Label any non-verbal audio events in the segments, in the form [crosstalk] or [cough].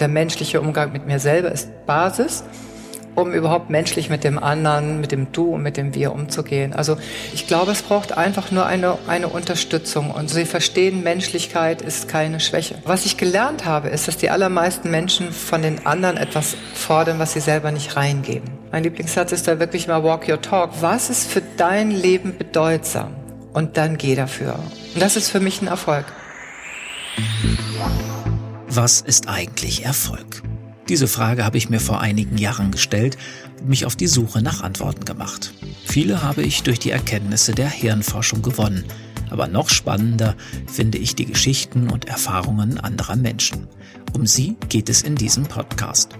Der menschliche Umgang mit mir selber ist Basis um überhaupt menschlich mit dem anderen, mit dem Du und mit dem Wir umzugehen. Also ich glaube, es braucht einfach nur eine, eine Unterstützung und sie verstehen, Menschlichkeit ist keine Schwäche. Was ich gelernt habe, ist, dass die allermeisten Menschen von den anderen etwas fordern, was sie selber nicht reingeben. Mein Lieblingssatz ist da wirklich mal Walk Your Talk. Was ist für dein Leben bedeutsam? Und dann geh dafür. Und das ist für mich ein Erfolg. Was ist eigentlich Erfolg? Diese Frage habe ich mir vor einigen Jahren gestellt und mich auf die Suche nach Antworten gemacht. Viele habe ich durch die Erkenntnisse der Hirnforschung gewonnen, aber noch spannender finde ich die Geschichten und Erfahrungen anderer Menschen. Um sie geht es in diesem Podcast.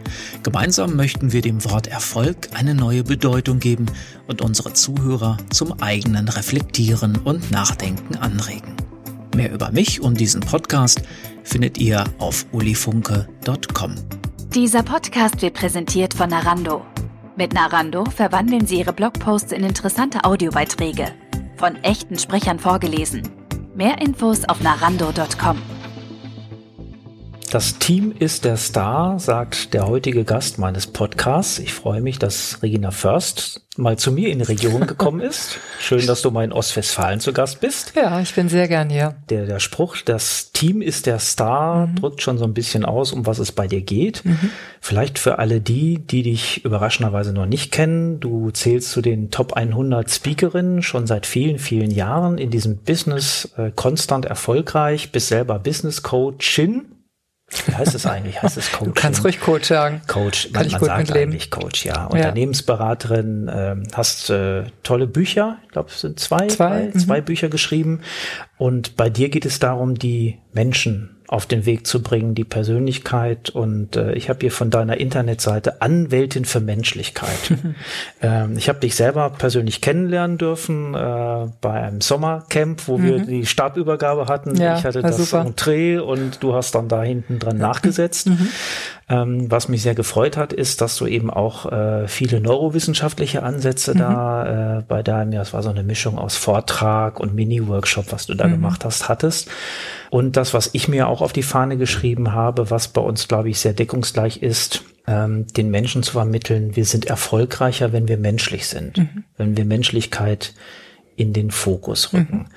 Gemeinsam möchten wir dem Wort Erfolg eine neue Bedeutung geben und unsere Zuhörer zum eigenen Reflektieren und Nachdenken anregen. Mehr über mich und diesen Podcast findet ihr auf ulifunke.com. Dieser Podcast wird präsentiert von Narando. Mit Narando verwandeln Sie Ihre Blogposts in interessante Audiobeiträge. Von echten Sprechern vorgelesen. Mehr Infos auf narando.com. Das Team ist der Star, sagt der heutige Gast meines Podcasts. Ich freue mich, dass Regina First mal zu mir in die Region [laughs] gekommen ist. Schön, dass du mal in Ostwestfalen zu Gast bist. Ja, ich bin sehr gern hier. Der, der Spruch, das Team ist der Star, mhm. drückt schon so ein bisschen aus, um was es bei dir geht. Mhm. Vielleicht für alle die, die dich überraschenderweise noch nicht kennen. Du zählst zu den Top 100 Speakerinnen schon seit vielen, vielen Jahren in diesem Business äh, konstant erfolgreich, bist selber Business Coachin wie heißt es eigentlich? Heißt es Coach? Du kannst ruhig Coach sagen. Coach, Kann man, man sagt mitleben. eigentlich Coach, ja. Unternehmensberaterin, ähm, hast äh, tolle Bücher, ich glaube, es sind zwei, zwei, zwei, zwei mhm. Bücher geschrieben. Und bei dir geht es darum, die Menschen auf den Weg zu bringen, die Persönlichkeit. Und äh, ich habe hier von deiner Internetseite Anwältin für Menschlichkeit. [laughs] ähm, ich habe dich selber persönlich kennenlernen dürfen äh, bei einem Sommercamp, wo mhm. wir die Stabübergabe hatten. Ja, ich hatte das super. Entree und du hast dann da hinten dran [laughs] nachgesetzt. Mhm. Ähm, was mich sehr gefreut hat, ist, dass du eben auch äh, viele neurowissenschaftliche Ansätze mhm. da äh, bei deinem, ja, es war so eine Mischung aus Vortrag und Mini-Workshop, was du da mhm. gemacht hast, hattest. Und das, was ich mir auch auf die Fahne geschrieben habe, was bei uns, glaube ich, sehr deckungsgleich ist, ähm, den Menschen zu vermitteln, wir sind erfolgreicher, wenn wir menschlich sind, mhm. wenn wir Menschlichkeit in den Fokus rücken.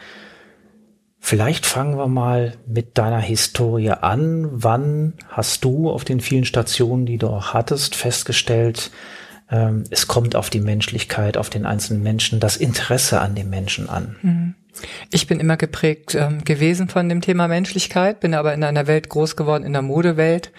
Mhm. Vielleicht fangen wir mal mit deiner Historie an. Wann hast du auf den vielen Stationen, die du auch hattest, festgestellt, ähm, es kommt auf die Menschlichkeit, auf den einzelnen Menschen, das Interesse an dem Menschen an? Ich bin immer geprägt ähm, gewesen von dem Thema Menschlichkeit, bin aber in einer Welt groß geworden, in der Modewelt,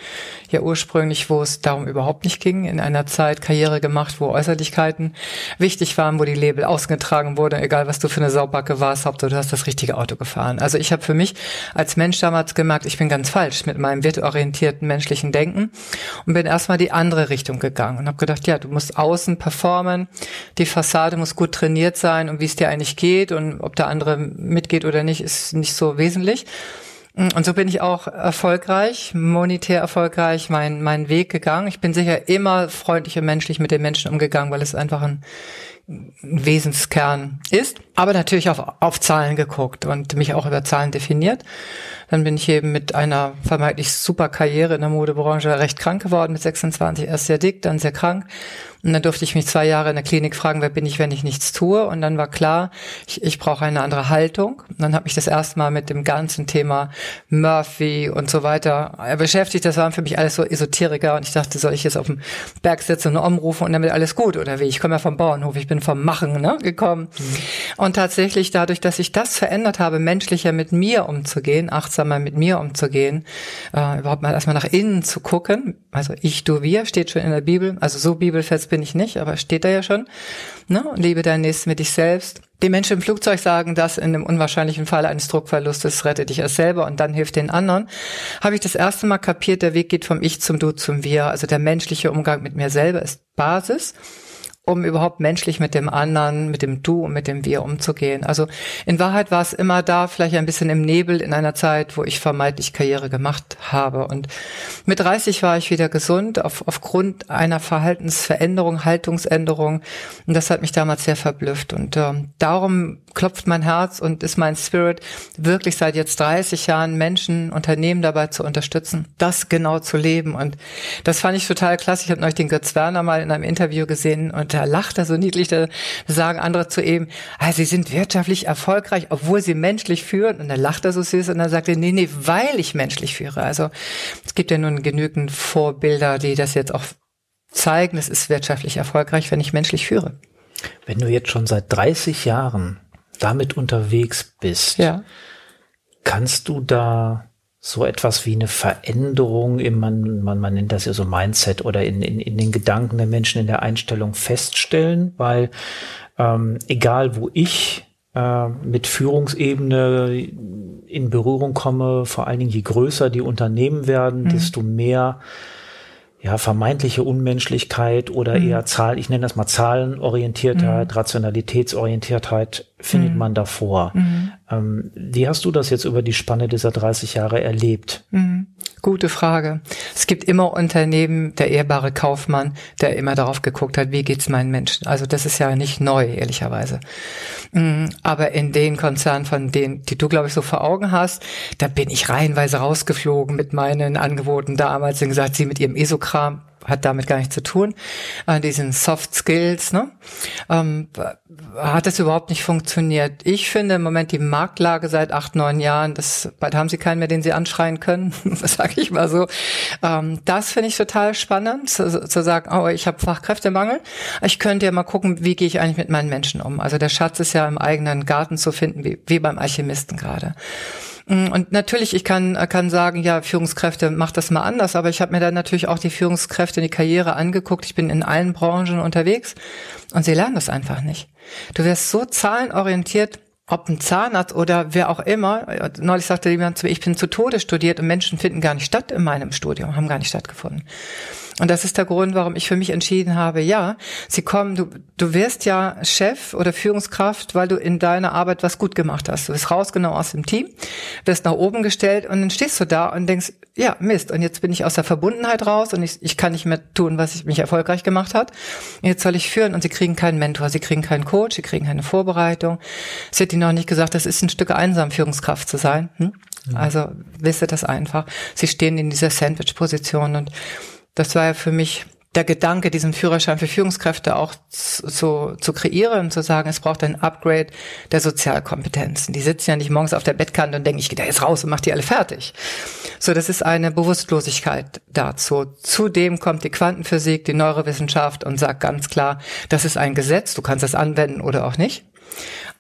ja ursprünglich, wo es darum überhaupt nicht ging, in einer Zeit Karriere gemacht, wo Äußerlichkeiten wichtig waren, wo die Label ausgetragen wurden, egal was du für eine Saubacke warst, Hauptsache du hast das richtige Auto gefahren. Also ich habe für mich als Mensch damals gemerkt, ich bin ganz falsch mit meinem wertorientierten menschlichen Denken und bin erstmal die andere Richtung gegangen und habe gedacht, ja, du musst außen performen, die Fassade muss gut trainiert sein und wie es dir eigentlich geht und ob der andere mitgeht oder nicht, ist nicht so wesentlich. Und so bin ich auch erfolgreich, monetär erfolgreich, mein, meinen Weg gegangen. Ich bin sicher immer freundlich und menschlich mit den Menschen umgegangen, weil es einfach ein, ein Wesenskern ist. Aber natürlich auf, auf Zahlen geguckt und mich auch über Zahlen definiert. Dann bin ich eben mit einer vermeintlich super Karriere in der Modebranche recht krank geworden, mit 26 erst sehr dick, dann sehr krank und dann durfte ich mich zwei Jahre in der Klinik fragen, wer bin ich, wenn ich nichts tue? Und dann war klar, ich, ich brauche eine andere Haltung. Und dann habe ich das erste Mal mit dem ganzen Thema Murphy und so weiter beschäftigt. Das waren für mich alles so Esoteriker. Und ich dachte, soll ich jetzt auf dem Berg sitzen und umrufen und damit alles gut oder wie? Ich komme ja vom Bauernhof, ich bin vom Machen ne, gekommen. Mhm. Und tatsächlich dadurch, dass ich das verändert habe, menschlicher mit mir umzugehen, achtsamer mit mir umzugehen, äh, überhaupt mal erstmal nach innen zu gucken. Also ich, du, wir steht schon in der Bibel. Also so bibelfest bin ich nicht, aber steht da ja schon. Ne? Liebe deinen Nächsten mit dich selbst. Die Menschen im Flugzeug sagen das in dem unwahrscheinlichen Fall eines Druckverlustes, rette dich erst selber und dann hilft den anderen. Habe ich das erste Mal kapiert, der Weg geht vom Ich zum Du zum Wir. Also der menschliche Umgang mit mir selber ist Basis um überhaupt menschlich mit dem anderen, mit dem Du und mit dem Wir umzugehen. Also in Wahrheit war es immer da, vielleicht ein bisschen im Nebel in einer Zeit, wo ich vermeintlich Karriere gemacht habe. Und Mit 30 war ich wieder gesund auf, aufgrund einer Verhaltensveränderung, Haltungsänderung. Und das hat mich damals sehr verblüfft. Und ähm, darum klopft mein Herz und ist mein Spirit, wirklich seit jetzt 30 Jahren Menschen, Unternehmen dabei zu unterstützen, das genau zu leben. Und das fand ich total klasse. Ich habe neulich den Götz Werner mal in einem Interview gesehen und da lacht er so niedlich, da sagen andere zu ihm, ah, sie sind wirtschaftlich erfolgreich, obwohl sie menschlich führen. Und dann lacht er so süß und dann sagt er, nee, nee, weil ich menschlich führe. Also es gibt ja nun genügend Vorbilder, die das jetzt auch zeigen, es ist wirtschaftlich erfolgreich, wenn ich menschlich führe. Wenn du jetzt schon seit 30 Jahren damit unterwegs bist, ja. kannst du da so etwas wie eine Veränderung im, man, man, man nennt das ja so Mindset oder in, in, in den Gedanken der Menschen in der Einstellung feststellen, weil ähm, egal wo ich äh, mit Führungsebene in Berührung komme, vor allen Dingen je größer die Unternehmen werden, mhm. desto mehr ja, vermeintliche Unmenschlichkeit oder mhm. eher Zahl, ich nenne das mal Zahlenorientiertheit, mhm. Rationalitätsorientiertheit findet mhm. man davor. Mhm. Ähm, wie hast du das jetzt über die Spanne dieser 30 Jahre erlebt? Mhm. Gute Frage. Es gibt immer Unternehmen, der ehrbare Kaufmann, der immer darauf geguckt hat, wie geht's meinen Menschen. Also das ist ja nicht neu, ehrlicherweise. Mhm. Aber in den Konzernen, von denen, die du, glaube ich, so vor Augen hast, da bin ich reihenweise rausgeflogen mit meinen Angeboten damals und gesagt, sie mit ihrem ESO-Kram, hat damit gar nichts zu tun, äh, diesen Soft Skills, ne? Ähm, hat es überhaupt nicht funktioniert. Ich finde im Moment die Marktlage seit acht, neun Jahren, das, bald haben sie keinen mehr, den sie anschreien können, [laughs] sage ich mal so. Ähm, das finde ich total spannend, zu, zu sagen, oh, ich habe Fachkräftemangel, ich könnte ja mal gucken, wie gehe ich eigentlich mit meinen Menschen um. Also der Schatz ist ja im eigenen Garten zu finden, wie, wie beim Alchemisten gerade. Mm, und natürlich, ich kann, kann sagen, ja, Führungskräfte, macht das mal anders, aber ich habe mir dann natürlich auch die Führungskräfte in die Karriere angeguckt. Ich bin in allen Branchen unterwegs und sie lernen das einfach nicht. Du wirst so zahlenorientiert, ob ein Zahnarzt oder wer auch immer. Neulich sagte jemand zu mir, ich bin zu Tode studiert und Menschen finden gar nicht statt in meinem Studium, haben gar nicht stattgefunden. Und das ist der Grund, warum ich für mich entschieden habe, ja, sie kommen, du, du wirst ja Chef oder Führungskraft, weil du in deiner Arbeit was gut gemacht hast. Du wirst rausgenommen aus dem Team, wirst nach oben gestellt und dann stehst du da und denkst, ja, Mist, und jetzt bin ich aus der Verbundenheit raus und ich, ich kann nicht mehr tun, was ich mich erfolgreich gemacht hat. jetzt soll ich führen und sie kriegen keinen Mentor, sie kriegen keinen Coach, sie kriegen keine Vorbereitung. Es wird ihnen auch nicht gesagt, das ist ein Stück einsam, Führungskraft zu sein. Hm? Also wisse das einfach. Sie stehen in dieser Sandwich-Position und das war ja für mich der Gedanke, diesen Führerschein für Führungskräfte auch zu, zu kreieren, zu sagen, es braucht ein Upgrade der Sozialkompetenzen. Die sitzen ja nicht morgens auf der Bettkante und denken, ich gehe da jetzt raus und mache die alle fertig. So, das ist eine Bewusstlosigkeit dazu. Zudem kommt die Quantenphysik, die Neurowissenschaft und sagt ganz klar, das ist ein Gesetz, du kannst es anwenden oder auch nicht.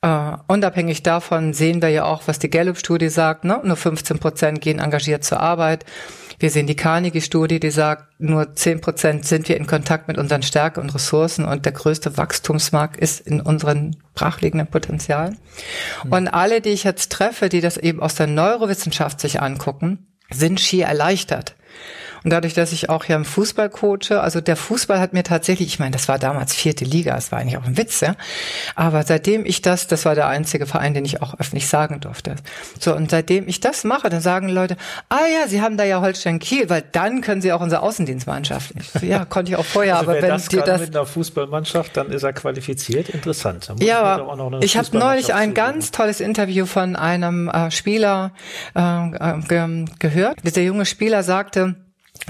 Uh, unabhängig davon sehen wir ja auch, was die Gallup-Studie sagt, ne? nur 15 Prozent gehen engagiert zur Arbeit. Wir sehen die Carnegie-Studie, die sagt, nur zehn Prozent sind wir in Kontakt mit unseren Stärken und Ressourcen und der größte Wachstumsmarkt ist in unseren brachliegenden Potenzialen. Mhm. Und alle, die ich jetzt treffe, die das eben aus der Neurowissenschaft sich angucken, sind schier erleichtert. Und dadurch, dass ich auch ja im Fußball coache, also der Fußball hat mir tatsächlich, ich meine, das war damals vierte Liga, das war eigentlich auch ein Witz, ja. Aber seitdem ich das, das war der einzige Verein, den ich auch öffentlich sagen durfte. So, und seitdem ich das mache, dann sagen Leute, ah ja, Sie haben da ja Holstein Kiel, weil dann können Sie auch unsere Außendienstmannschaft. So, ja, konnte ich auch vorher, also aber wenn das dir das mit einer Fußballmannschaft, dann ist er qualifiziert. Interessant. Ja, aber ich habe neulich ein ganz tolles Interview von einem äh, Spieler äh, ge gehört. Dieser junge Spieler sagte,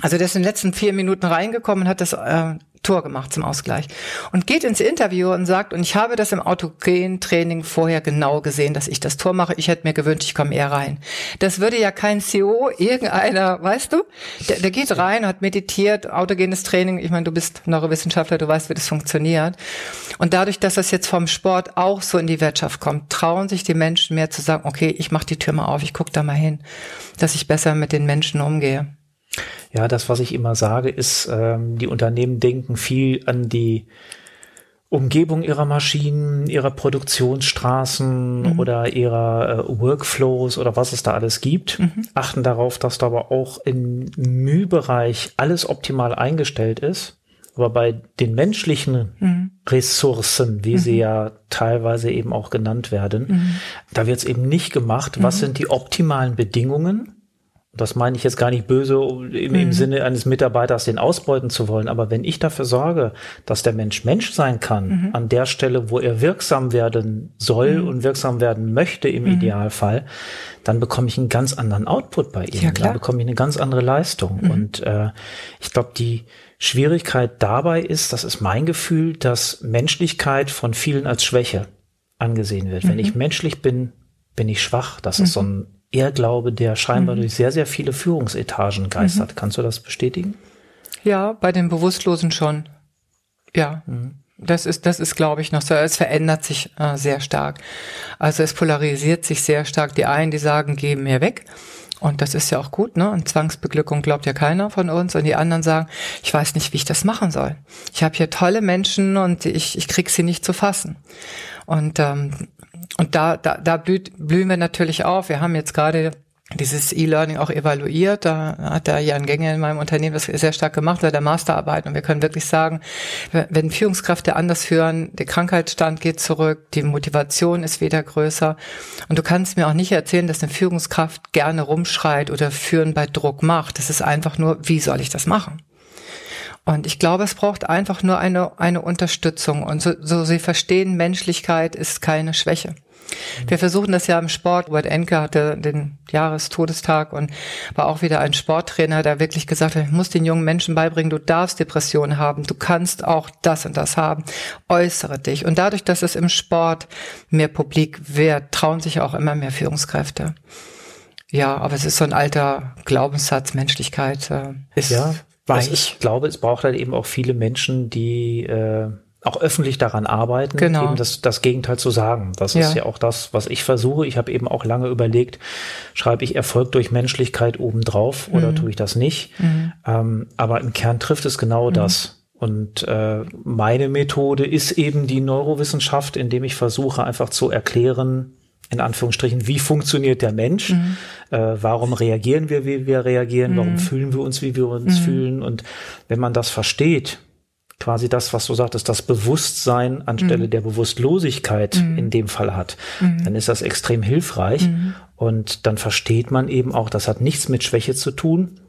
also der ist in den letzten vier Minuten reingekommen und hat das äh, Tor gemacht zum Ausgleich. Und geht ins Interview und sagt, und ich habe das im Autogen-Training vorher genau gesehen, dass ich das Tor mache. Ich hätte mir gewünscht, ich komme eher rein. Das würde ja kein CEO, irgendeiner, [laughs] weißt du? Der, der geht rein, hat meditiert, autogenes Training. Ich meine, du bist Neurowissenschaftler, du weißt, wie das funktioniert. Und dadurch, dass das jetzt vom Sport auch so in die Wirtschaft kommt, trauen sich die Menschen mehr zu sagen, okay, ich mache die Tür mal auf, ich gucke da mal hin, dass ich besser mit den Menschen umgehe. Ja, das, was ich immer sage, ist, ähm, die Unternehmen denken viel an die Umgebung ihrer Maschinen, ihrer Produktionsstraßen mhm. oder ihrer äh, Workflows oder was es da alles gibt, mhm. achten darauf, dass da aber auch im Mühbereich alles optimal eingestellt ist. Aber bei den menschlichen mhm. Ressourcen, wie sie mhm. ja teilweise eben auch genannt werden, mhm. da wird es eben nicht gemacht, was mhm. sind die optimalen Bedingungen, das meine ich jetzt gar nicht böse im, im mhm. Sinne eines Mitarbeiters, den ausbeuten zu wollen, aber wenn ich dafür sorge, dass der Mensch Mensch sein kann, mhm. an der Stelle, wo er wirksam werden soll mhm. und wirksam werden möchte im mhm. Idealfall, dann bekomme ich einen ganz anderen Output bei ihm. Ja, klar. Dann bekomme ich eine ganz andere Leistung. Mhm. Und äh, ich glaube, die Schwierigkeit dabei ist, das ist mein Gefühl, dass Menschlichkeit von vielen als Schwäche angesehen wird. Wenn ich mhm. menschlich bin, bin ich schwach. Das ist so ein Irrglaube, der scheinbar mhm. durch sehr, sehr viele Führungsetagen geistert. Mhm. Kannst du das bestätigen? Ja, bei den Bewusstlosen schon. Ja. Mhm. Das ist, das ist, glaube ich, noch so. Es verändert sich äh, sehr stark. Also es polarisiert sich sehr stark. Die einen, die sagen, geben mir weg. Und das ist ja auch gut, ne? Und Zwangsbeglückung glaubt ja keiner von uns. Und die anderen sagen, ich weiß nicht, wie ich das machen soll. Ich habe hier tolle Menschen und ich, ich krieg sie nicht zu fassen. Und ähm, und da, da, da blüht, blühen wir natürlich auf. Wir haben jetzt gerade dieses E-Learning auch evaluiert. Da hat der Jan Gänge in meinem Unternehmen das sehr stark gemacht, bei der Masterarbeit. Und wir können wirklich sagen, wenn Führungskräfte anders führen, der Krankheitsstand geht zurück, die Motivation ist wieder größer. Und du kannst mir auch nicht erzählen, dass eine Führungskraft gerne rumschreit oder Führen bei Druck macht. Das ist einfach nur, wie soll ich das machen? Und ich glaube, es braucht einfach nur eine, eine Unterstützung. Und so, so sie verstehen, Menschlichkeit ist keine Schwäche. Wir versuchen das ja im Sport. Robert Enke hatte den Jahrestodestag und war auch wieder ein Sporttrainer, der wirklich gesagt hat, ich muss den jungen Menschen beibringen, du darfst Depressionen haben, du kannst auch das und das haben, äußere dich. Und dadurch, dass es im Sport mehr publik wird, trauen sich auch immer mehr Führungskräfte. Ja, aber es ist so ein alter Glaubenssatz, Menschlichkeit äh, ist ja weich. Also ich glaube, es braucht halt eben auch viele Menschen, die äh, auch öffentlich daran arbeiten, genau. eben das, das Gegenteil zu sagen. Das ja. ist ja auch das, was ich versuche. Ich habe eben auch lange überlegt, schreibe ich Erfolg durch Menschlichkeit obendrauf mhm. oder tue ich das nicht? Mhm. Ähm, aber im Kern trifft es genau mhm. das. Und äh, meine Methode ist eben die Neurowissenschaft, indem ich versuche einfach zu erklären, in Anführungsstrichen, wie funktioniert der Mensch? Mhm. Äh, warum reagieren wir, wie wir reagieren? Mhm. Warum fühlen wir uns, wie wir uns mhm. fühlen? Und wenn man das versteht, quasi das, was du sagtest, das Bewusstsein anstelle mhm. der Bewusstlosigkeit mhm. in dem Fall hat, mhm. dann ist das extrem hilfreich. Und dann versteht man eben auch, das hat nichts mit Schwäche zu tun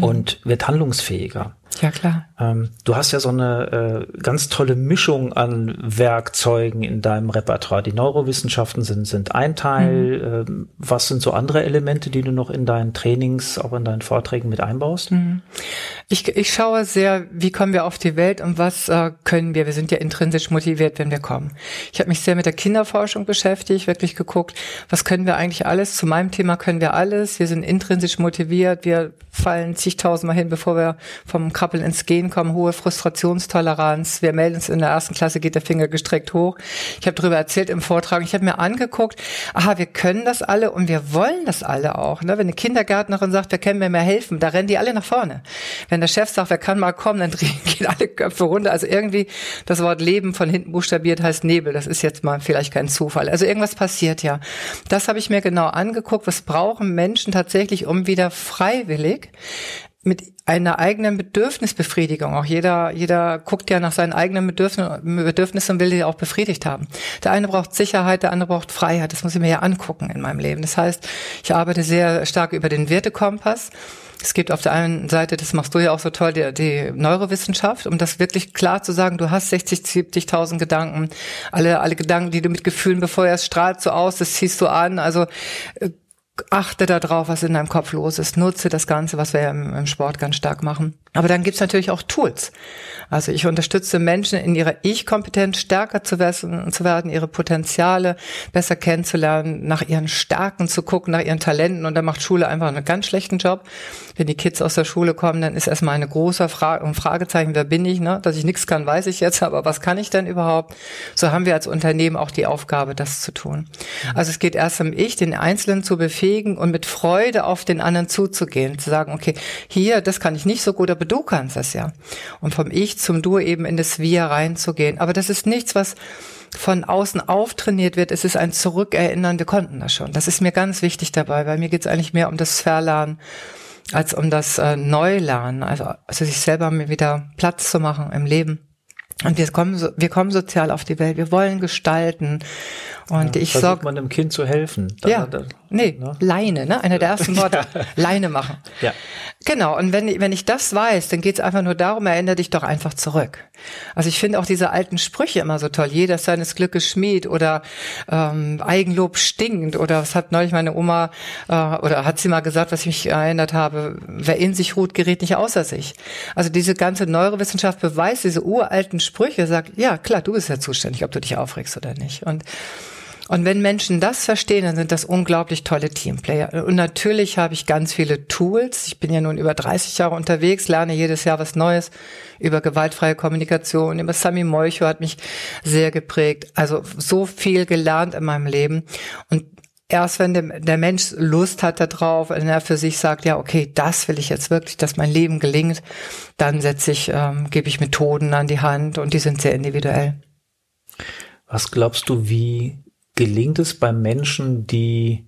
und wird handlungsfähiger. Ja, klar. Ähm, du hast ja so eine äh, ganz tolle Mischung an Werkzeugen in deinem Repertoire. Die Neurowissenschaften sind, sind ein Teil. Mhm. Ähm, was sind so andere Elemente, die du noch in deinen Trainings, auch in deinen Vorträgen mit einbaust? Mhm. Ich, ich schaue sehr, wie kommen wir auf die Welt und was äh, können wir? Wir sind ja intrinsisch motiviert, wenn wir kommen. Ich habe mich sehr mit der Kinderforschung beschäftigt, wirklich geguckt, was können wir eigentlich alles? Zu meinem Thema können wir alles. Wir sind intrinsisch motiviert. Wir fallen zigtausendmal hin, bevor wir vom Krabbeln ins Gehen kommen, hohe Frustrationstoleranz. Wir melden uns in der ersten Klasse, geht der Finger gestreckt hoch. Ich habe darüber erzählt im Vortrag. Ich habe mir angeguckt, aha, wir können das alle und wir wollen das alle auch. Ne? Wenn eine Kindergärtnerin sagt, wer kann mir mehr helfen, da rennen die alle nach vorne. Wenn der Chef sagt, wer kann mal kommen, dann [laughs] drehen, gehen alle Köpfe runter. Also irgendwie das Wort Leben von hinten buchstabiert heißt Nebel. Das ist jetzt mal vielleicht kein Zufall. Also irgendwas passiert ja. Das habe ich mir genau angeguckt. Was brauchen Menschen tatsächlich, um wieder freiwillig mit einer eigenen Bedürfnisbefriedigung. Auch jeder, jeder guckt ja nach seinen eigenen Bedürfnissen, Bedürfnissen und will die auch befriedigt haben. Der eine braucht Sicherheit, der andere braucht Freiheit. Das muss ich mir ja angucken in meinem Leben. Das heißt, ich arbeite sehr stark über den Wertekompass. Es gibt auf der einen Seite, das machst du ja auch so toll, die, die Neurowissenschaft, um das wirklich klar zu sagen, du hast 60, 70.000 Gedanken, alle, alle Gedanken, die du mit Gefühlen befeuerst, strahlt so aus, das ziehst du an, also äh, achte darauf, was in deinem Kopf los ist, nutze das Ganze, was wir ja im, im Sport ganz stark machen. Aber dann gibt's natürlich auch Tools. Also ich unterstütze Menschen in ihrer Ich-Kompetenz stärker zu werden, zu werden, ihre Potenziale besser kennenzulernen, nach ihren Stärken zu gucken, nach ihren Talenten. Und da macht Schule einfach einen ganz schlechten Job. Wenn die Kids aus der Schule kommen, dann ist erstmal eine große Frage, ein Fragezeichen, wer bin ich? Ne? Dass ich nichts kann, weiß ich jetzt, aber was kann ich denn überhaupt? So haben wir als Unternehmen auch die Aufgabe, das zu tun. Also es geht erst um Ich, den Einzelnen zu befähigen und mit Freude auf den anderen zuzugehen, zu sagen, okay, hier, das kann ich nicht so gut, aber du kannst es ja. Und vom Ich zum Du eben in das Wir reinzugehen. Aber das ist nichts, was von außen auftrainiert wird. Es ist ein Zurückerinnern, wir konnten das schon. Das ist mir ganz wichtig dabei. Bei mir geht es eigentlich mehr um das Verlernen als um das äh, Neulernen. Also, also sich selber wieder Platz zu machen im Leben. Und wir kommen, so, wir kommen sozial auf die Welt. Wir wollen gestalten. Und ja, ich sag, man dem Kind zu helfen. Dann, ja, dann, Nee, ne? Leine, ne? Einer der ersten [laughs] Worte. Leine machen. Ja. Genau, und wenn, wenn ich das weiß, dann geht es einfach nur darum, erinnere dich doch einfach zurück. Also ich finde auch diese alten Sprüche immer so toll. Jeder seines Glückes Schmied oder ähm, Eigenlob stinkt oder was hat neulich meine Oma äh, oder hat sie mal gesagt, was ich mich erinnert habe, wer in sich ruht, gerät nicht außer sich. Also diese ganze Neurowissenschaft beweist diese uralten Sprüche, sagt, ja klar, du bist ja zuständig, ob du dich aufregst oder nicht. Und und wenn Menschen das verstehen, dann sind das unglaublich tolle Teamplayer. Und natürlich habe ich ganz viele Tools. Ich bin ja nun über 30 Jahre unterwegs, lerne jedes Jahr was Neues über gewaltfreie Kommunikation, über Sami Molcho hat mich sehr geprägt. Also so viel gelernt in meinem Leben. Und erst wenn der, Mensch Lust hat darauf, wenn er für sich sagt, ja, okay, das will ich jetzt wirklich, dass mein Leben gelingt, dann setze ich, ähm, gebe ich Methoden an die Hand und die sind sehr individuell. Was glaubst du, wie gelingt es bei Menschen, die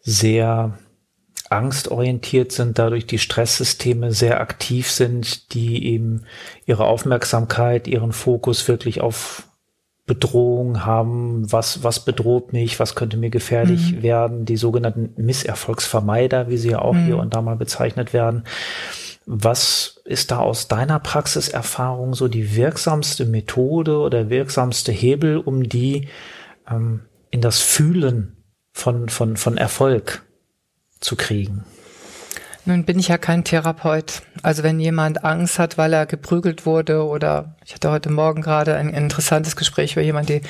sehr angstorientiert sind, dadurch die Stresssysteme sehr aktiv sind, die eben ihre Aufmerksamkeit, ihren Fokus wirklich auf Bedrohung haben, was, was bedroht mich, was könnte mir gefährlich mhm. werden, die sogenannten Misserfolgsvermeider, wie sie ja auch mhm. hier und da mal bezeichnet werden. Was ist da aus deiner Praxiserfahrung so die wirksamste Methode oder wirksamste Hebel, um die ähm, in das Fühlen von, von, von Erfolg zu kriegen? Nun bin ich ja kein Therapeut. Also wenn jemand Angst hat, weil er geprügelt wurde oder ich hatte heute Morgen gerade ein interessantes Gespräch über jemand, die,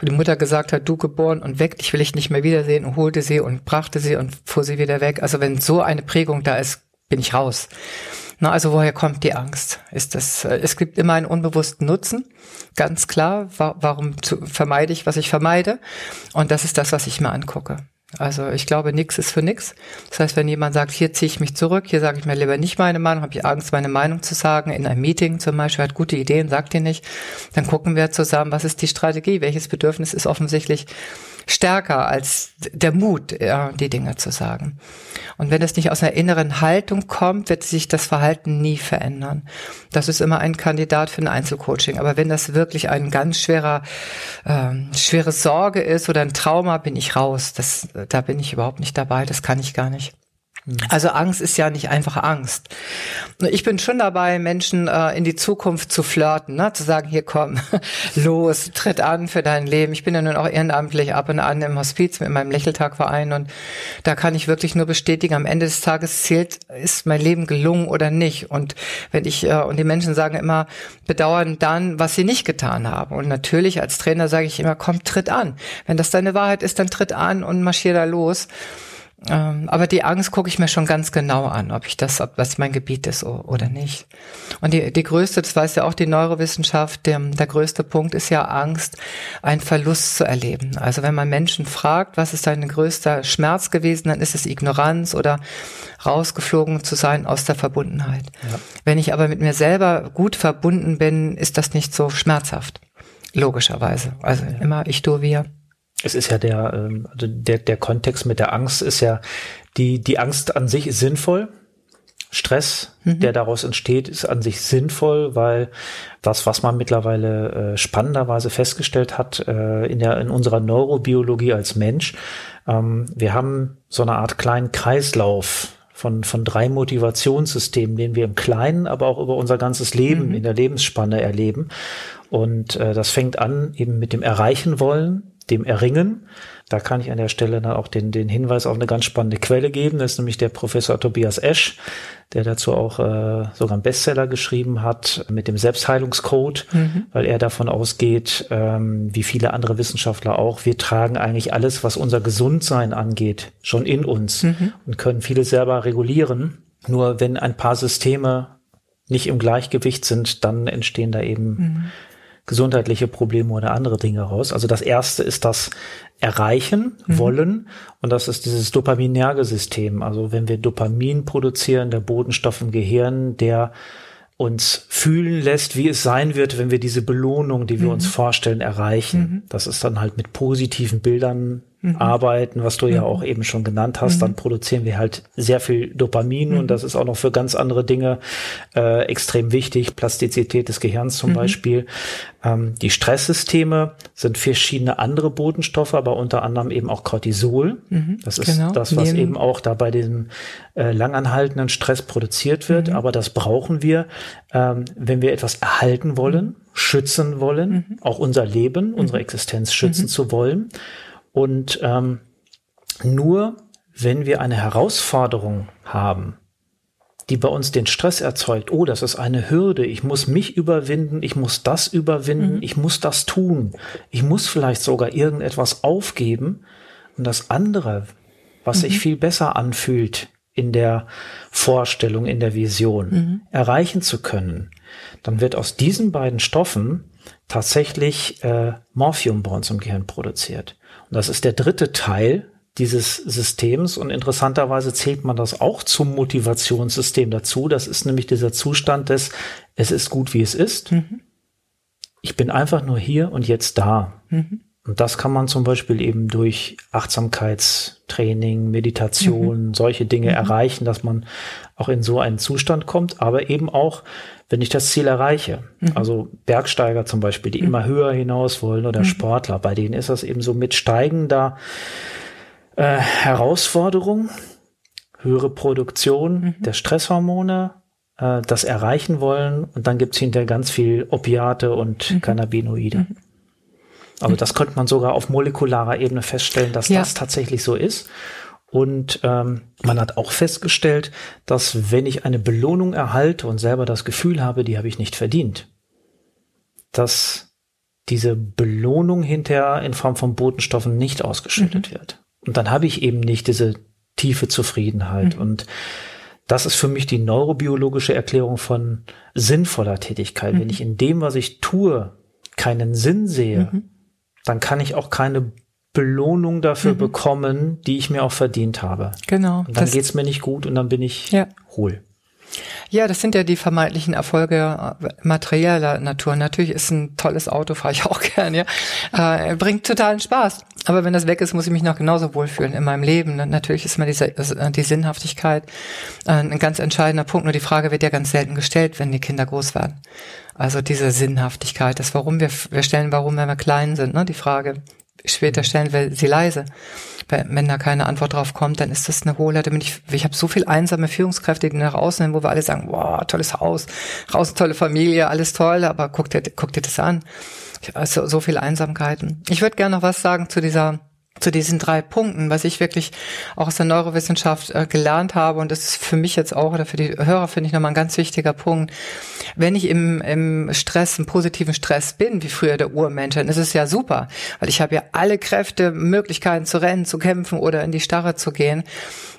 wo die Mutter gesagt hat, du geboren und weg, ich will dich nicht mehr wiedersehen und holte sie und brachte sie und fuhr sie wieder weg. Also wenn so eine Prägung da ist, bin ich raus. Na, also woher kommt die Angst? Ist das, äh, es gibt immer einen unbewussten Nutzen, ganz klar. Wa warum zu, vermeide ich, was ich vermeide? Und das ist das, was ich mir angucke. Also ich glaube, nichts ist für nichts. Das heißt, wenn jemand sagt, hier ziehe ich mich zurück, hier sage ich mir lieber nicht meine Meinung, habe ich Angst, meine Meinung zu sagen, in einem Meeting zum Beispiel, hat gute Ideen, sagt ihr nicht, dann gucken wir zusammen, was ist die Strategie, welches Bedürfnis ist offensichtlich stärker als der Mut, ja, die Dinge zu sagen. Und wenn es nicht aus einer inneren Haltung kommt, wird sich das Verhalten nie verändern. Das ist immer ein Kandidat für ein Einzelcoaching. Aber wenn das wirklich ein ganz schwerer, ähm, schwere Sorge ist oder ein Trauma, bin ich raus. Das, da bin ich überhaupt nicht dabei. Das kann ich gar nicht. Mhm. Also Angst ist ja nicht einfach Angst. Ich bin schon dabei, Menschen äh, in die Zukunft zu flirten, ne? zu sagen, hier komm, [laughs] los, tritt an für dein Leben. Ich bin ja nun auch ehrenamtlich ab und an im Hospiz mit meinem Lächeltagverein und da kann ich wirklich nur bestätigen, am Ende des Tages zählt, ist mein Leben gelungen oder nicht. Und wenn ich, äh, und die Menschen sagen immer, bedauern dann, was sie nicht getan haben. Und natürlich als Trainer sage ich immer, komm, tritt an. Wenn das deine Wahrheit ist, dann tritt an und marschier da los. Ähm, aber die Angst gucke ich mir schon ganz genau an, ob ich das, ob das mein Gebiet ist oder nicht. Und die, die größte, das weiß ja auch die Neurowissenschaft, der, der größte Punkt ist ja Angst, einen Verlust zu erleben. Also wenn man Menschen fragt, was ist dein größter Schmerz gewesen, dann ist es Ignoranz oder rausgeflogen zu sein aus der Verbundenheit. Ja. Wenn ich aber mit mir selber gut verbunden bin, ist das nicht so schmerzhaft. Logischerweise. Also ja. immer ich, du, wir es ist ja der, ähm, also der, der Kontext mit der Angst ist ja, die, die Angst an sich ist sinnvoll. Stress, mhm. der daraus entsteht, ist an sich sinnvoll, weil das, was man mittlerweile äh, spannenderweise festgestellt hat äh, in, der, in unserer Neurobiologie als Mensch, ähm, wir haben so eine Art kleinen Kreislauf von, von drei Motivationssystemen, den wir im Kleinen, aber auch über unser ganzes Leben mhm. in der Lebensspanne erleben. Und äh, das fängt an eben mit dem Erreichen wollen, dem Erringen. Da kann ich an der Stelle dann auch den, den Hinweis auf eine ganz spannende Quelle geben. Das ist nämlich der Professor Tobias Esch, der dazu auch äh, sogar einen Bestseller geschrieben hat mit dem Selbstheilungscode, mhm. weil er davon ausgeht, ähm, wie viele andere Wissenschaftler auch, wir tragen eigentlich alles, was unser Gesundsein angeht, schon in uns mhm. und können vieles selber regulieren. Nur wenn ein paar Systeme nicht im Gleichgewicht sind, dann entstehen da eben mhm gesundheitliche Probleme oder andere Dinge raus. Also das erste ist das Erreichen mhm. wollen und das ist dieses dopaminerge System. Also wenn wir Dopamin produzieren, der Bodenstoff im Gehirn, der uns fühlen lässt, wie es sein wird, wenn wir diese Belohnung, die wir mhm. uns vorstellen, erreichen. Mhm. Das ist dann halt mit positiven Bildern mhm. arbeiten, was du ja mhm. auch eben schon genannt hast, dann mhm. produzieren wir halt sehr viel Dopamin und das ist auch noch für ganz andere Dinge äh, extrem wichtig. Plastizität des Gehirns zum Beispiel. Ähm, die Stresssysteme sind verschiedene andere Botenstoffe, aber unter anderem eben auch Cortisol. Das ist genau. das, was Nehmen. eben auch da bei diesem äh, langanhaltenden Stress produziert wird. Aber das brauchen wir, ähm, wenn wir etwas erhalten wollen, schützen wollen, auch unser Leben, unsere Existenz schützen zu wollen. Und ähm, nur wenn wir eine Herausforderung haben, die bei uns den Stress erzeugt, oh, das ist eine Hürde, ich muss mich überwinden, ich muss das überwinden, mhm. ich muss das tun, ich muss vielleicht sogar irgendetwas aufgeben und das andere, was mhm. sich viel besser anfühlt in der Vorstellung, in der Vision, mhm. erreichen zu können, dann wird aus diesen beiden Stoffen tatsächlich äh, Morphium bei uns im Gehirn produziert. Das ist der dritte Teil dieses Systems und interessanterweise zählt man das auch zum Motivationssystem dazu. Das ist nämlich dieser Zustand des, es ist gut, wie es ist. Mhm. Ich bin einfach nur hier und jetzt da. Mhm. Und das kann man zum Beispiel eben durch Achtsamkeitstraining, Meditation, mhm. solche Dinge mhm. erreichen, dass man auch in so einen Zustand kommt, aber eben auch wenn ich das Ziel erreiche. Mhm. Also Bergsteiger zum Beispiel, die mhm. immer höher hinaus wollen oder mhm. Sportler, bei denen ist das eben so mit steigender äh, Herausforderung, höhere Produktion mhm. der Stresshormone, äh, das erreichen wollen und dann gibt's hinterher ganz viel Opiate und. Cannabinoide. Also das könnte man sogar auf molekularer Ebene feststellen, dass ja. das tatsächlich so ist. Und ähm, man hat auch festgestellt, dass wenn ich eine Belohnung erhalte und selber das Gefühl habe, die habe ich nicht verdient, dass diese Belohnung hinterher in Form von Botenstoffen nicht ausgeschüttet mhm. wird. Und dann habe ich eben nicht diese tiefe Zufriedenheit. Mhm. Und das ist für mich die neurobiologische Erklärung von sinnvoller Tätigkeit. Mhm. Wenn ich in dem, was ich tue, keinen Sinn sehe, mhm. Dann kann ich auch keine Belohnung dafür mhm. bekommen, die ich mir auch verdient habe. Genau. Und dann geht's mir nicht gut und dann bin ich ja. hohl. Ja, das sind ja die vermeintlichen Erfolge äh, materieller Natur. Natürlich ist ein tolles Auto, fahre ich [laughs] auch gern, ja. Äh, bringt totalen Spaß. Aber wenn das weg ist, muss ich mich noch genauso wohlfühlen in meinem Leben. Natürlich ist mir diese, äh, die Sinnhaftigkeit äh, ein ganz entscheidender Punkt. Nur die Frage wird ja ganz selten gestellt, wenn die Kinder groß werden. Also diese Sinnhaftigkeit, das Warum wir, wir stellen Warum, wenn wir klein sind, ne? Die Frage, später stellen wir sie leise. Wenn da keine Antwort drauf kommt, dann ist das eine hohle. Ich, ich habe so viel einsame Führungskräfte, die nach außen hin, wo wir alle sagen, wow, tolles Haus, raus, tolle Familie, alles toll, aber guck dir, guck dir das an. Also so viel Einsamkeiten. Ich würde gerne noch was sagen zu dieser zu diesen drei Punkten, was ich wirklich auch aus der Neurowissenschaft äh, gelernt habe und das ist für mich jetzt auch oder für die Hörer finde ich nochmal ein ganz wichtiger Punkt. Wenn ich im, im Stress, im positiven Stress bin, wie früher der Urmensch, dann ist es ja super, weil ich habe ja alle Kräfte, Möglichkeiten zu rennen, zu kämpfen oder in die Starre zu gehen.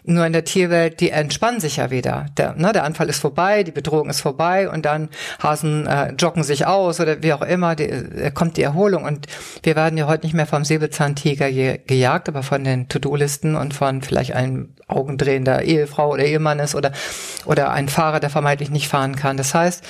Nur in der Tierwelt, die entspannen sich ja wieder. Der, ne, der Anfall ist vorbei, die Bedrohung ist vorbei und dann Hasen äh, joggen sich aus oder wie auch immer, die, äh, kommt die Erholung. Und wir werden ja heute nicht mehr vom Säbelzahntiger ge gejagt, aber von den To-Do-Listen und von vielleicht einem augendrehender Ehefrau oder Ehemann ist oder, oder ein Fahrer, der vermeintlich nicht fahren kann. Das heißt,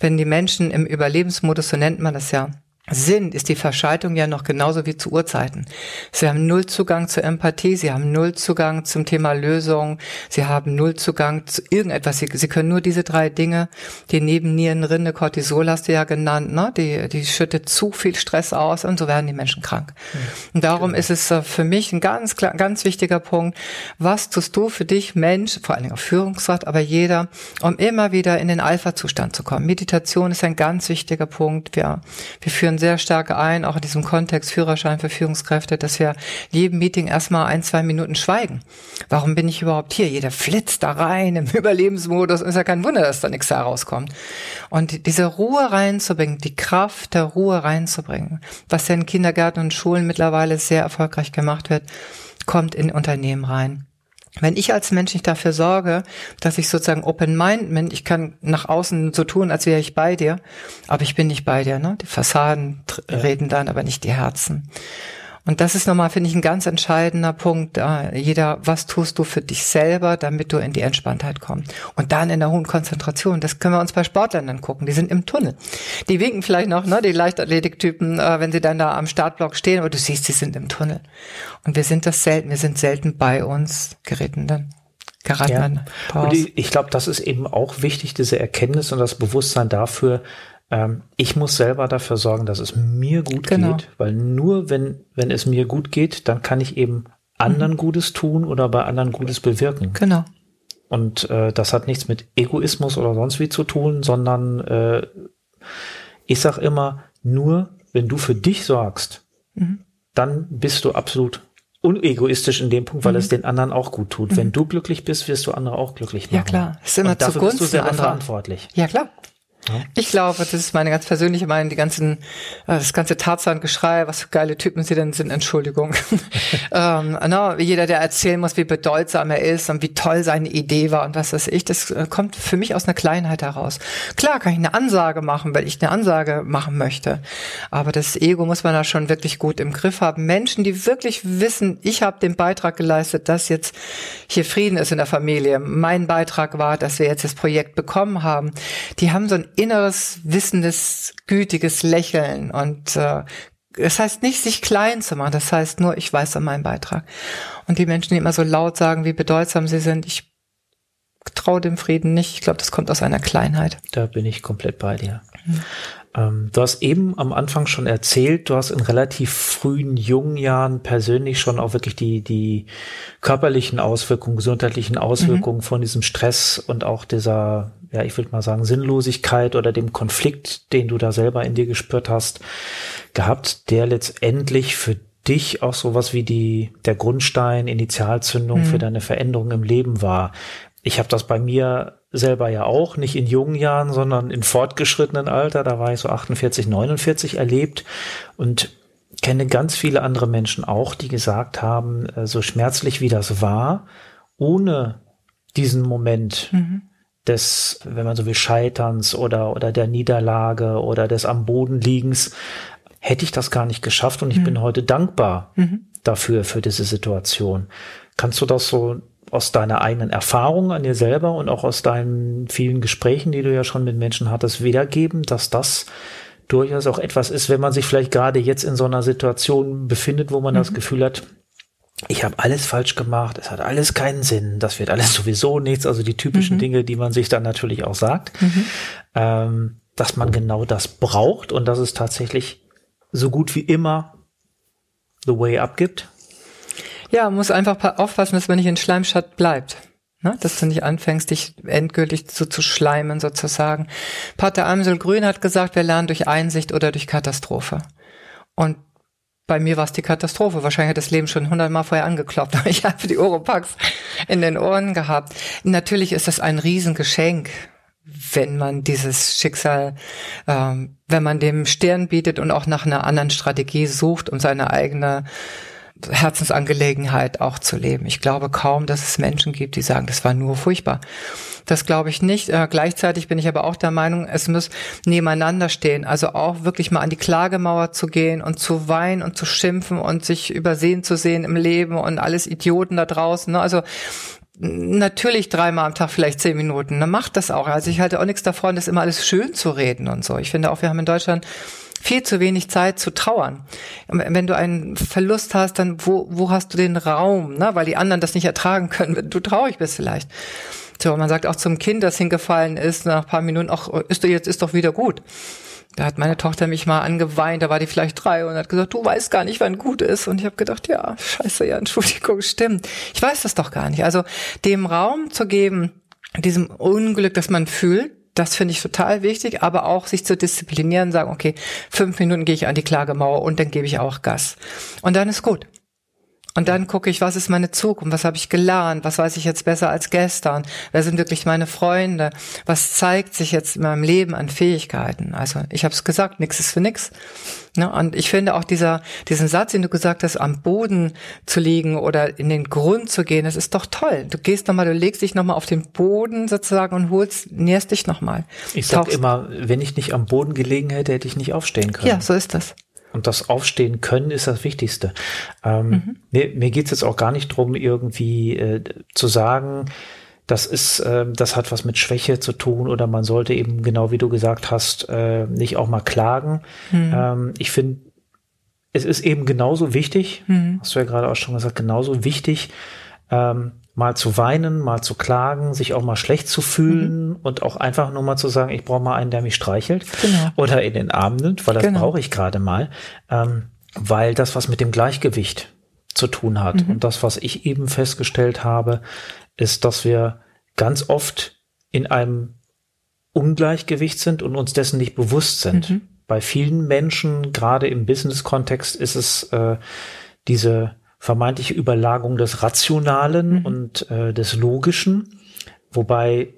wenn die Menschen im Überlebensmodus, so nennt man das ja, sind, ist die Verschaltung ja noch genauso wie zu Urzeiten. Sie haben null Zugang zur Empathie, sie haben null Zugang zum Thema Lösung, sie haben null Zugang zu irgendetwas. Sie, sie können nur diese drei Dinge, die Nebennierenrinde, Cortisol hast du ja genannt, ne? die, die schüttet zu viel Stress aus und so werden die Menschen krank. Mhm. Und darum genau. ist es äh, für mich ein ganz, ganz wichtiger Punkt. Was tust du für dich, Mensch, vor allen Dingen auch Führungsrat, aber jeder, um immer wieder in den Alpha-Zustand zu kommen? Meditation ist ein ganz wichtiger Punkt. Wir, wir führen sehr stark ein, auch in diesem Kontext Führerschein für Führungskräfte, dass wir jedem Meeting erstmal ein, zwei Minuten schweigen. Warum bin ich überhaupt hier? Jeder flitzt da rein im [laughs] Überlebensmodus ist ja kein Wunder, dass da nichts herauskommt. Und diese Ruhe reinzubringen, die Kraft der Ruhe reinzubringen, was ja in Kindergärten und Schulen mittlerweile sehr erfolgreich gemacht wird, kommt in Unternehmen rein. Wenn ich als Mensch nicht dafür sorge, dass ich sozusagen open mind bin, ich kann nach außen so tun, als wäre ich bei dir, aber ich bin nicht bei dir, ne? Die Fassaden reden dann, aber nicht die Herzen. Und das ist nochmal, finde ich, ein ganz entscheidender Punkt. Äh, jeder, was tust du für dich selber, damit du in die Entspanntheit kommst? Und dann in der hohen Konzentration. Das können wir uns bei Sportlern angucken. Die sind im Tunnel. Die winken vielleicht noch, ne, die Leichtathletiktypen, äh, wenn sie dann da am Startblock stehen, aber du siehst, sie sind im Tunnel. Und wir sind das selten. Wir sind selten bei uns Gerittenen. Ja. Und ich, ich glaube, das ist eben auch wichtig, diese Erkenntnis und das Bewusstsein dafür, ähm, ich muss selber dafür sorgen, dass es mir gut genau. geht, weil nur wenn, wenn es mir gut geht, dann kann ich eben anderen mhm. Gutes tun oder bei anderen Gutes bewirken. Genau. Und äh, das hat nichts mit Egoismus oder sonst wie zu tun, sondern äh, ich sag immer, nur wenn du für dich sorgst, mhm. dann bist du absolut unegoistisch in dem Punkt, weil mhm. es den anderen auch gut tut. Mhm. Wenn du glücklich bist, wirst du andere auch glücklich machen. Ja klar, ist immer Und dafür zugunsten bist du selber verantwortlich. Ja klar, ich glaube, das ist meine ganz persönliche Meinung, die ganzen, äh, das ganze Tarzan-Geschrei, was für geile Typen sie denn sind, Entschuldigung. [laughs] ähm, no, jeder, der erzählen muss, wie bedeutsam er ist und wie toll seine Idee war und was weiß ich, das äh, kommt für mich aus einer Kleinheit heraus. Klar kann ich eine Ansage machen, weil ich eine Ansage machen möchte, aber das Ego muss man da schon wirklich gut im Griff haben. Menschen, die wirklich wissen, ich habe den Beitrag geleistet, dass jetzt hier Frieden ist in der Familie. Mein Beitrag war, dass wir jetzt das Projekt bekommen haben. Die haben so ein inneres, wissendes, gütiges Lächeln und äh, das heißt nicht, sich klein zu machen, das heißt nur, ich weiß an meinen Beitrag. Und die Menschen, die immer so laut sagen, wie bedeutsam sie sind, ich traue dem Frieden nicht. Ich glaube, das kommt aus einer Kleinheit. Da bin ich komplett bei dir. Mhm. Ähm, du hast eben am Anfang schon erzählt, du hast in relativ frühen, jungen Jahren persönlich schon auch wirklich die, die körperlichen Auswirkungen, gesundheitlichen Auswirkungen mhm. von diesem Stress und auch dieser, ja, ich würde mal sagen, Sinnlosigkeit oder dem Konflikt, den du da selber in dir gespürt hast, gehabt, der letztendlich für dich auch sowas wie die, der Grundstein, Initialzündung mhm. für deine Veränderung im Leben war. Ich habe das bei mir selber ja auch, nicht in jungen Jahren, sondern in fortgeschrittenen Alter, da war ich so 48, 49 erlebt und kenne ganz viele andere Menschen auch, die gesagt haben, äh, so schmerzlich wie das war, ohne diesen Moment mhm. des, wenn man so will, Scheiterns oder, oder der Niederlage oder des am Boden liegens, hätte ich das gar nicht geschafft und ich mhm. bin heute dankbar mhm. dafür, für diese Situation. Kannst du das so aus deiner eigenen Erfahrung an dir selber und auch aus deinen vielen Gesprächen, die du ja schon mit Menschen hattest, wiedergeben, dass das durchaus auch etwas ist, wenn man sich vielleicht gerade jetzt in so einer Situation befindet, wo man mhm. das Gefühl hat, ich habe alles falsch gemacht, es hat alles keinen Sinn, das wird alles [laughs] sowieso nichts, also die typischen mhm. Dinge, die man sich dann natürlich auch sagt, mhm. ähm, dass man genau das braucht und dass es tatsächlich so gut wie immer the way up gibt. Ja, muss einfach aufpassen, dass man nicht in Schleimstadt bleibt. Ne? Dass du nicht anfängst, dich endgültig so zu schleimen sozusagen. Pater Amsel Grün hat gesagt, wir lernen durch Einsicht oder durch Katastrophe. Und bei mir war es die Katastrophe. Wahrscheinlich hat das Leben schon hundertmal vorher angeklopft, aber [laughs] ich habe die Oropax in den Ohren gehabt. Natürlich ist das ein Riesengeschenk, wenn man dieses Schicksal, ähm, wenn man dem Stern bietet und auch nach einer anderen Strategie sucht, um seine eigene Herzensangelegenheit auch zu leben. Ich glaube kaum, dass es Menschen gibt, die sagen, das war nur furchtbar. Das glaube ich nicht. Äh, gleichzeitig bin ich aber auch der Meinung, es muss nebeneinander stehen. Also auch wirklich mal an die Klagemauer zu gehen und zu weinen und zu schimpfen und sich übersehen zu sehen im Leben und alles Idioten da draußen. Ne? Also natürlich dreimal am Tag vielleicht zehn Minuten. Dann macht das auch. Also ich halte auch nichts davon, das immer alles schön zu reden und so. Ich finde auch, wir haben in Deutschland viel zu wenig Zeit zu trauern. Wenn du einen Verlust hast, dann wo, wo hast du den Raum, ne? weil die anderen das nicht ertragen können, wenn du traurig bist vielleicht. So, man sagt auch zum Kind, das hingefallen ist, nach ein paar Minuten, ach, ist du jetzt ist doch wieder gut. Da hat meine Tochter mich mal angeweint, da war die vielleicht drei und hat gesagt, du weißt gar nicht, wann gut ist. Und ich habe gedacht, ja, scheiße, ja, Entschuldigung, stimmt. Ich weiß das doch gar nicht. Also dem Raum zu geben, diesem Unglück, das man fühlt, das finde ich total wichtig, aber auch sich zu disziplinieren, sagen, okay, fünf Minuten gehe ich an die Klagemauer und dann gebe ich auch Gas. Und dann ist gut. Und dann gucke ich, was ist meine Zukunft, was habe ich gelernt, was weiß ich jetzt besser als gestern, wer sind wirklich meine Freunde, was zeigt sich jetzt in meinem Leben an Fähigkeiten. Also ich habe es gesagt, nichts ist für nix. Ne? Und ich finde auch dieser, diesen Satz, den du gesagt hast, am Boden zu liegen oder in den Grund zu gehen, das ist doch toll. Du gehst nochmal, du legst dich nochmal auf den Boden sozusagen und holst, nährst dich nochmal. Ich sag immer, wenn ich nicht am Boden gelegen hätte, hätte ich nicht aufstehen können. Ja, so ist das. und das Aufstehen können ist das Wichtigste. Ähm, mhm. Mir, mir geht es jetzt auch gar nicht drum, irgendwie äh, zu sagen, das ist, äh, das hat was mit Schwäche zu tun oder man sollte eben, genau wie du gesagt hast, äh, nicht auch mal klagen. Mhm. Ähm, ich finde, es ist eben genauso wichtig, mhm. hast du ja gerade auch schon gesagt, genauso wichtig, ähm, mal zu weinen, mal zu klagen, sich auch mal schlecht zu fühlen mhm. und auch einfach nur mal zu sagen, ich brauche mal einen, der mich streichelt genau. oder in den Arm nimmt, weil das genau. brauche ich gerade mal, ähm, weil das was mit dem Gleichgewicht zu tun hat. Mhm. Und das, was ich eben festgestellt habe, ist, dass wir ganz oft in einem Ungleichgewicht sind und uns dessen nicht bewusst sind. Mhm. Bei vielen Menschen, gerade im Business-Kontext, ist es äh, diese vermeintliche Überlagung des Rationalen mhm. und äh, des Logischen, wobei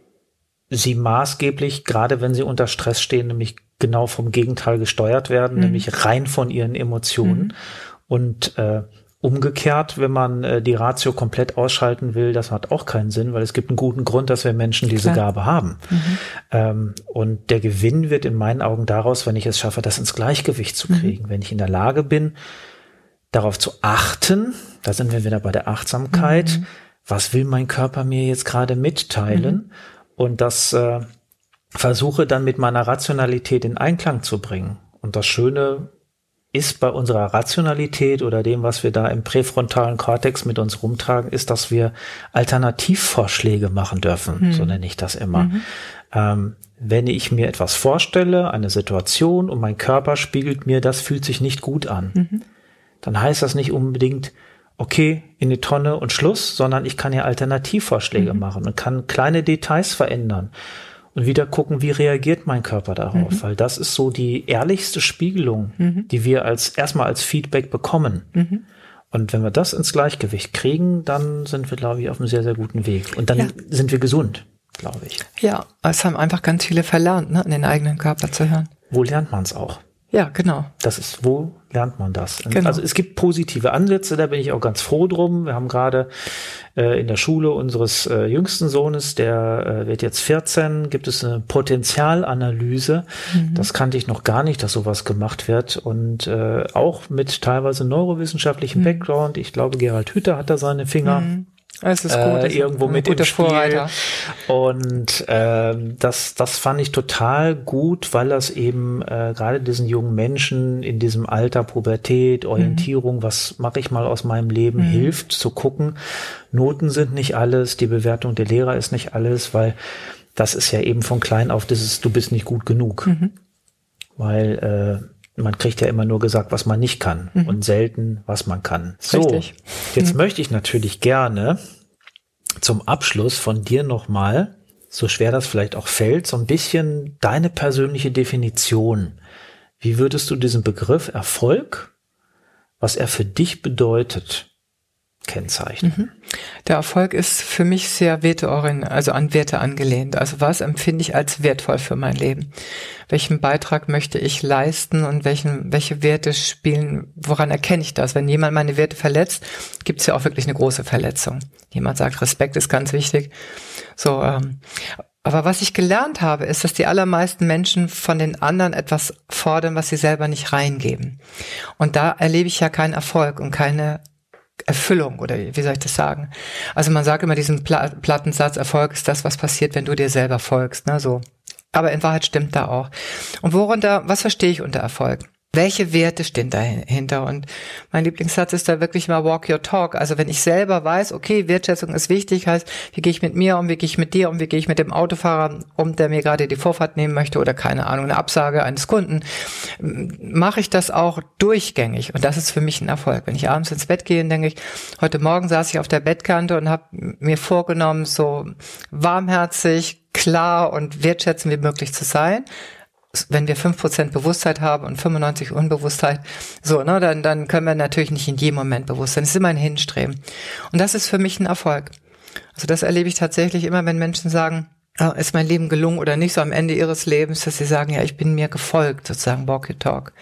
sie maßgeblich, gerade wenn sie unter Stress stehen, nämlich genau vom Gegenteil gesteuert werden, mhm. nämlich rein von ihren Emotionen. Mhm. Und äh, umgekehrt, wenn man äh, die Ratio komplett ausschalten will, das hat auch keinen Sinn, weil es gibt einen guten Grund, dass wir Menschen diese Klar. Gabe haben. Mhm. Ähm, und der Gewinn wird in meinen Augen daraus, wenn ich es schaffe, das ins Gleichgewicht zu mhm. kriegen. Wenn ich in der Lage bin, darauf zu achten, da sind wir wieder bei der Achtsamkeit, mhm. was will mein Körper mir jetzt gerade mitteilen mhm. und das äh, versuche dann mit meiner Rationalität in Einklang zu bringen. Und das Schöne ist bei unserer Rationalität oder dem, was wir da im präfrontalen Kortex mit uns rumtragen, ist, dass wir Alternativvorschläge machen dürfen, mhm. so nenne ich das immer. Mhm. Ähm, wenn ich mir etwas vorstelle, eine Situation und mein Körper spiegelt mir, das fühlt sich nicht gut an. Mhm dann heißt das nicht unbedingt, okay, in die Tonne und Schluss, sondern ich kann ja Alternativvorschläge mhm. machen und kann kleine Details verändern und wieder gucken, wie reagiert mein Körper darauf, mhm. weil das ist so die ehrlichste Spiegelung, mhm. die wir als erstmal als Feedback bekommen. Mhm. Und wenn wir das ins Gleichgewicht kriegen, dann sind wir, glaube ich, auf einem sehr, sehr guten Weg. Und dann ja. sind wir gesund, glaube ich. Ja, es haben einfach ganz viele verlernt, ne, an den eigenen Körper zu hören. Wo lernt man es auch? Ja, genau. Das ist, wo lernt man das? Genau. Also es gibt positive Ansätze, da bin ich auch ganz froh drum. Wir haben gerade äh, in der Schule unseres äh, jüngsten Sohnes, der äh, wird jetzt 14, gibt es eine Potenzialanalyse. Mhm. Das kannte ich noch gar nicht, dass sowas gemacht wird. Und äh, auch mit teilweise neurowissenschaftlichem mhm. Background. Ich glaube, Gerald Hüther hat da seine Finger. Mhm. Es ist gut. Äh, irgendwo mit im Spiel. Vorreiter. Und ähm, das, das fand ich total gut, weil das eben äh, gerade diesen jungen Menschen in diesem Alter Pubertät, mhm. Orientierung, mhm. was mache ich mal aus meinem Leben, mhm. hilft zu gucken. Noten sind nicht alles, die Bewertung der Lehrer ist nicht alles, weil das ist ja eben von klein auf dieses, du bist nicht gut genug. Mhm. Weil äh, man kriegt ja immer nur gesagt, was man nicht kann mhm. und selten, was man kann. So, Richtig. jetzt mhm. möchte ich natürlich gerne zum Abschluss von dir nochmal, so schwer das vielleicht auch fällt, so ein bisschen deine persönliche Definition. Wie würdest du diesen Begriff Erfolg, was er für dich bedeutet, kennzeichnen? Mhm. Der Erfolg ist für mich sehr werteorientiert, also an Werte angelehnt. Also was empfinde ich als wertvoll für mein Leben? Welchen Beitrag möchte ich leisten und welchen, welche Werte spielen, woran erkenne ich das? Wenn jemand meine Werte verletzt, gibt es ja auch wirklich eine große Verletzung. Jemand sagt, Respekt ist ganz wichtig. So, ähm, aber was ich gelernt habe, ist, dass die allermeisten Menschen von den anderen etwas fordern, was sie selber nicht reingeben. Und da erlebe ich ja keinen Erfolg und keine Erfüllung oder wie soll ich das sagen? Also man sagt immer diesen Pla Plattensatz, Erfolg ist das, was passiert, wenn du dir selber folgst, ne, so. Aber in Wahrheit stimmt da auch. Und worunter, was verstehe ich unter Erfolg? Welche Werte stehen dahinter? Und mein Lieblingssatz ist da wirklich mal walk your talk. Also wenn ich selber weiß, okay, Wertschätzung ist wichtig, heißt, wie gehe ich mit mir um, wie gehe ich mit dir um, wie gehe ich mit dem Autofahrer um, der mir gerade die Vorfahrt nehmen möchte oder keine Ahnung, eine Absage eines Kunden, mache ich das auch durchgängig. Und das ist für mich ein Erfolg. Wenn ich abends ins Bett gehe, denke ich, heute Morgen saß ich auf der Bettkante und habe mir vorgenommen, so warmherzig, klar und wertschätzend wie möglich zu sein wenn wir fünf Prozent Bewusstheit haben und 95 Unbewusstheit, so, ne, dann, dann können wir natürlich nicht in jedem Moment bewusst sein. Es ist immer ein Hinstreben. Und das ist für mich ein Erfolg. Also das erlebe ich tatsächlich immer, wenn Menschen sagen, oh, ist mein Leben gelungen oder nicht, so am Ende ihres Lebens, dass sie sagen, ja, ich bin mir gefolgt, sozusagen Walk Your Talk.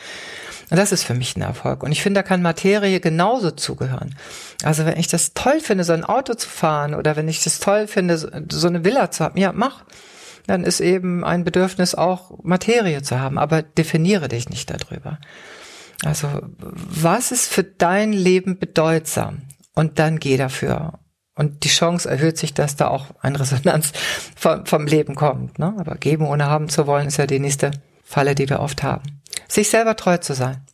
Und das ist für mich ein Erfolg. Und ich finde, da kann Materie genauso zugehören. Also wenn ich das toll finde, so ein Auto zu fahren oder wenn ich das toll finde, so eine Villa zu haben, ja, mach dann ist eben ein Bedürfnis auch Materie zu haben, aber definiere dich nicht darüber. Also, was ist für dein Leben bedeutsam? Und dann geh dafür. Und die Chance erhöht sich, dass da auch eine Resonanz vom, vom Leben kommt. Ne? Aber geben ohne haben zu wollen, ist ja die nächste Falle, die wir oft haben. Sich selber treu zu sein.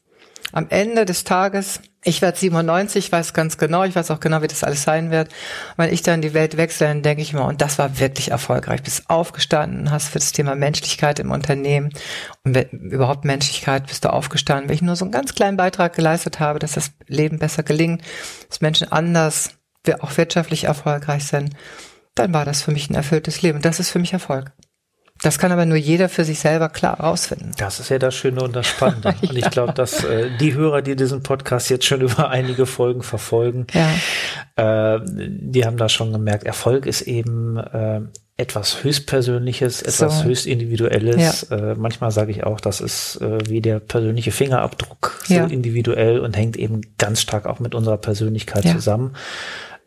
Am Ende des Tages, ich werde 97, weiß ganz genau, ich weiß auch genau, wie das alles sein wird. Wenn ich dann die Welt wechsle, dann denke ich immer, und das war wirklich erfolgreich. Bist aufgestanden, hast für das Thema Menschlichkeit im Unternehmen und überhaupt Menschlichkeit bist du aufgestanden, weil ich nur so einen ganz kleinen Beitrag geleistet habe, dass das Leben besser gelingt, dass Menschen anders auch wirtschaftlich erfolgreich sind, dann war das für mich ein erfülltes Leben. Das ist für mich Erfolg. Das kann aber nur jeder für sich selber klar rausfinden. Das ist ja das Schöne und das Spannende. ja. [laughs] Und ich glaube, dass äh, die Hörer, die diesen Podcast jetzt schon [laughs] über einige Folgen verfolgen, ja. äh, die haben da schon gemerkt, Erfolg ist eben äh, etwas höchstpersönliches, etwas so. höchst individuelles. Ja. Äh, manchmal sage ich auch, das ist äh, wie der persönliche Fingerabdruck, so individuell und hängt eben ganz stark auch mit unserer Persönlichkeit zusammen.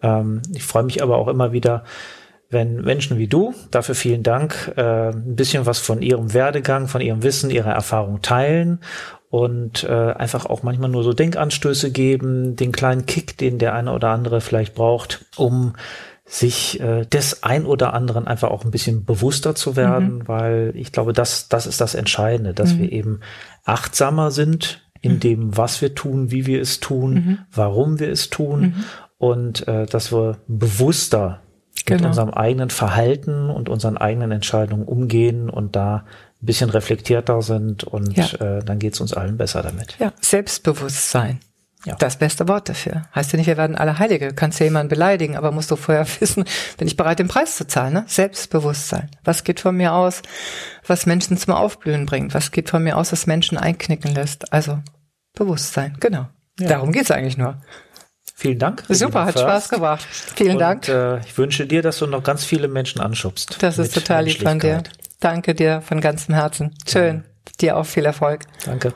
Ähm, ich freue mich aber auch immer wieder, wenn Menschen wie du, dafür vielen Dank, äh, ein bisschen was von ihrem Werdegang, von ihrem Wissen, ihrer Erfahrung teilen und äh, einfach auch manchmal nur so Denkanstöße geben, den kleinen Kick, den der eine oder andere vielleicht braucht, um sich äh, des ein oder anderen einfach auch ein bisschen bewusster zu werden, mhm. weil ich glaube, das, das ist das Entscheidende, dass mhm. wir eben achtsamer sind in mhm. dem, was wir tun, wie wir es tun, mhm. warum wir es tun mhm. und äh, dass wir bewusster genau. mit unserem eigenen Verhalten und unseren eigenen Entscheidungen umgehen und da ein bisschen reflektierter sind und ja. äh, dann geht es uns allen besser damit. Ja, Selbstbewusstsein. Ja. Das beste Wort dafür. Heißt ja nicht, wir werden alle Heilige. Du kannst ja jemanden beleidigen, aber musst du vorher [laughs] wissen, bin ich bereit, den Preis zu zahlen. Ne? Selbstbewusstsein. Was geht von mir aus, was Menschen zum Aufblühen bringt? Was geht von mir aus, was Menschen einknicken lässt? Also Bewusstsein, genau. Ja. Darum geht's eigentlich nur. Vielen Dank. Super, hat Spaß gemacht. Vielen Und, Dank. Äh, ich wünsche dir, dass du noch ganz viele Menschen anschubst. Das ist total lieb von dir. Danke dir von ganzem Herzen. Schön. Ja. Dir auch viel Erfolg. Danke.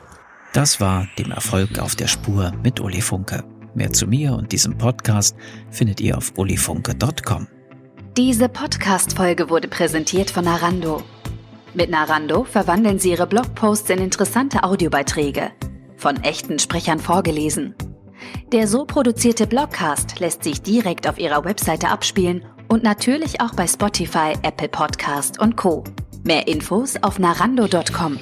Das war dem Erfolg auf der Spur mit Uli Funke. Mehr zu mir und diesem Podcast findet ihr auf ulifunke.com. Diese Podcast-Folge wurde präsentiert von Narando. Mit Narando verwandeln Sie Ihre Blogposts in interessante Audiobeiträge. Von echten Sprechern vorgelesen. Der so produzierte Blogcast lässt sich direkt auf Ihrer Webseite abspielen und natürlich auch bei Spotify, Apple Podcast und Co. Mehr Infos auf narando.com.